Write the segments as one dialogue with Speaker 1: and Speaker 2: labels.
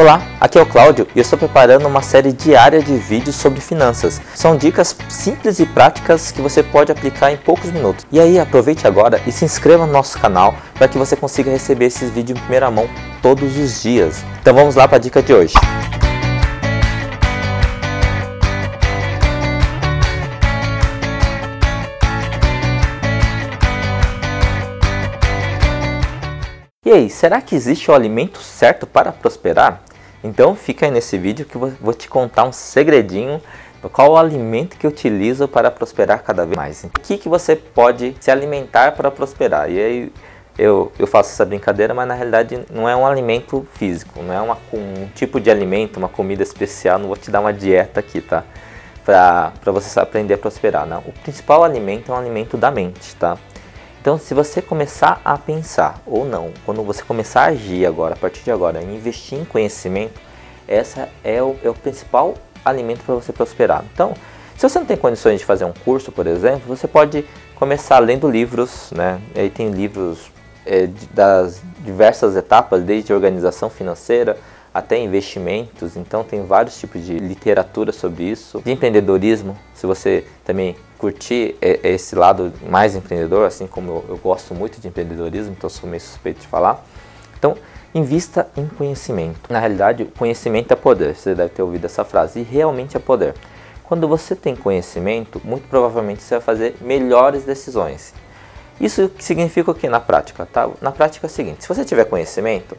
Speaker 1: Olá, aqui é o Cláudio e eu estou preparando uma série diária de vídeos sobre finanças. São dicas simples e práticas que você pode aplicar em poucos minutos. E aí aproveite agora e se inscreva no nosso canal para que você consiga receber esses vídeos em primeira mão todos os dias. Então vamos lá para a dica de hoje. E aí, será que existe o alimento certo para prosperar? Então fica aí nesse vídeo que eu vou te contar um segredinho qual o alimento que eu utilizo para prosperar cada vez mais. O que, que você pode se alimentar para prosperar? E aí eu, eu faço essa brincadeira, mas na realidade não é um alimento físico, não é uma, um tipo de alimento, uma comida especial, não vou te dar uma dieta aqui, tá? Para você aprender a prosperar. Não. O principal alimento é um alimento da mente, tá? Então, se você começar a pensar ou não, quando você começar a agir agora, a partir de agora, investir em conhecimento, essa é o, é o principal alimento para você prosperar. Então, se você não tem condições de fazer um curso, por exemplo, você pode começar lendo livros, né? Aí tem livros é, das diversas etapas, desde organização financeira até investimentos. Então tem vários tipos de literatura sobre isso, de empreendedorismo. Se você também curtir esse lado mais empreendedor, assim como eu, eu gosto muito de empreendedorismo, então sou meio suspeito de falar. Então, invista em conhecimento. Na realidade, conhecimento é poder. Você deve ter ouvido essa frase. E realmente é poder. Quando você tem conhecimento, muito provavelmente você vai fazer melhores decisões. Isso significa o que na prática? Tá? Na prática é o seguinte: se você tiver conhecimento,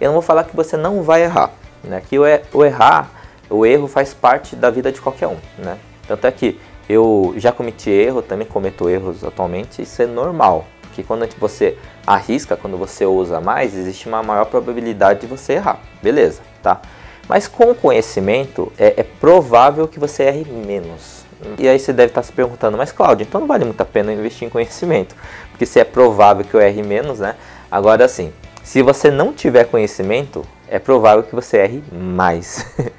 Speaker 1: eu não vou falar que você não vai errar. Né? Que o, o errar, o erro faz parte da vida de qualquer um. Né? Tanto é que eu já cometi erro, também cometo erros atualmente, isso é normal. Porque quando você arrisca, quando você usa mais, existe uma maior probabilidade de você errar. Beleza, tá? Mas com conhecimento, é, é provável que você erre menos. E aí você deve estar se perguntando, mas Cláudio, então não vale muito a pena investir em conhecimento? Porque se é provável que eu erre menos, né? Agora sim, se você não tiver conhecimento, é provável que você erre mais.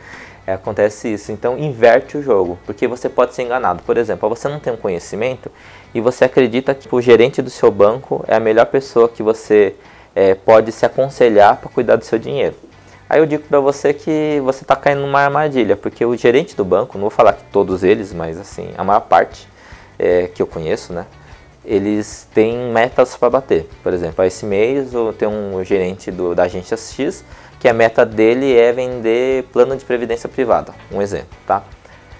Speaker 1: É, acontece isso. Então inverte o jogo, porque você pode ser enganado. Por exemplo, você não tem um conhecimento e você acredita que o gerente do seu banco é a melhor pessoa que você é, pode se aconselhar para cuidar do seu dinheiro. Aí eu digo para você que você está caindo numa armadilha, porque o gerente do banco, não vou falar que todos eles, mas assim, a maior parte é, que eu conheço, né? Eles têm metas para bater. Por exemplo, esse mês eu tenho um gerente do, da agência X que a meta dele é vender plano de previdência privada, um exemplo, tá?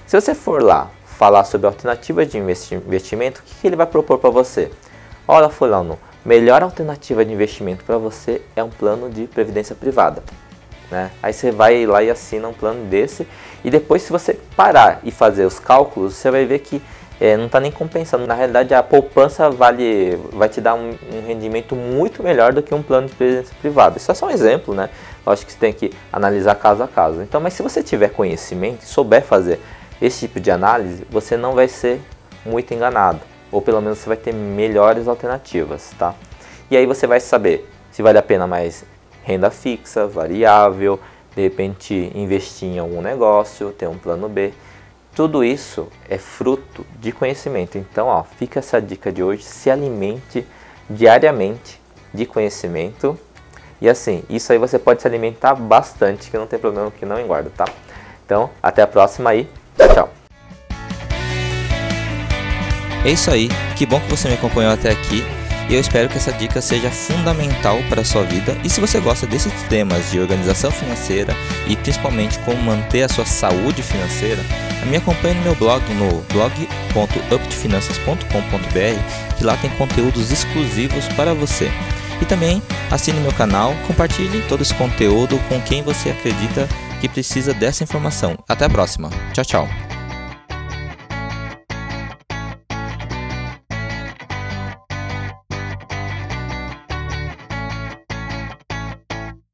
Speaker 1: Se você for lá falar sobre alternativas de investimento, o que, que ele vai propor para você? Olha, fulano, melhor alternativa de investimento para você é um plano de previdência privada. Né? Aí você vai lá e assina um plano desse e depois se você parar e fazer os cálculos, você vai ver que é, não está nem compensando. Na realidade, a poupança vale, vai te dar um, um, rendimento muito melhor do que um plano de previdência privada. Isso é só um exemplo, né? Lógico que você tem que analisar caso a caso. Então, mas se você tiver conhecimento souber fazer esse tipo de análise, você não vai ser muito enganado. Ou pelo menos você vai ter melhores alternativas, tá? E aí você vai saber se vale a pena mais renda fixa, variável, de repente investir em algum negócio, ter um plano B. Tudo isso é fruto de conhecimento. Então, ó, fica essa dica de hoje: se alimente diariamente de conhecimento. E assim, isso aí você pode se alimentar bastante, que não tem problema que não engorda, tá? Então, até a próxima aí. Tchau, tchau.
Speaker 2: É isso aí. Que bom que você me acompanhou até aqui e eu espero que essa dica seja fundamental para a sua vida. E se você gosta desses temas de organização financeira e principalmente como manter a sua saúde financeira, me acompanhe no meu blog no blog.updefinanças.com.br, que lá tem conteúdos exclusivos para você. E também assine meu canal, compartilhe todo esse conteúdo com quem você acredita que precisa dessa informação. Até a próxima. Tchau, tchau.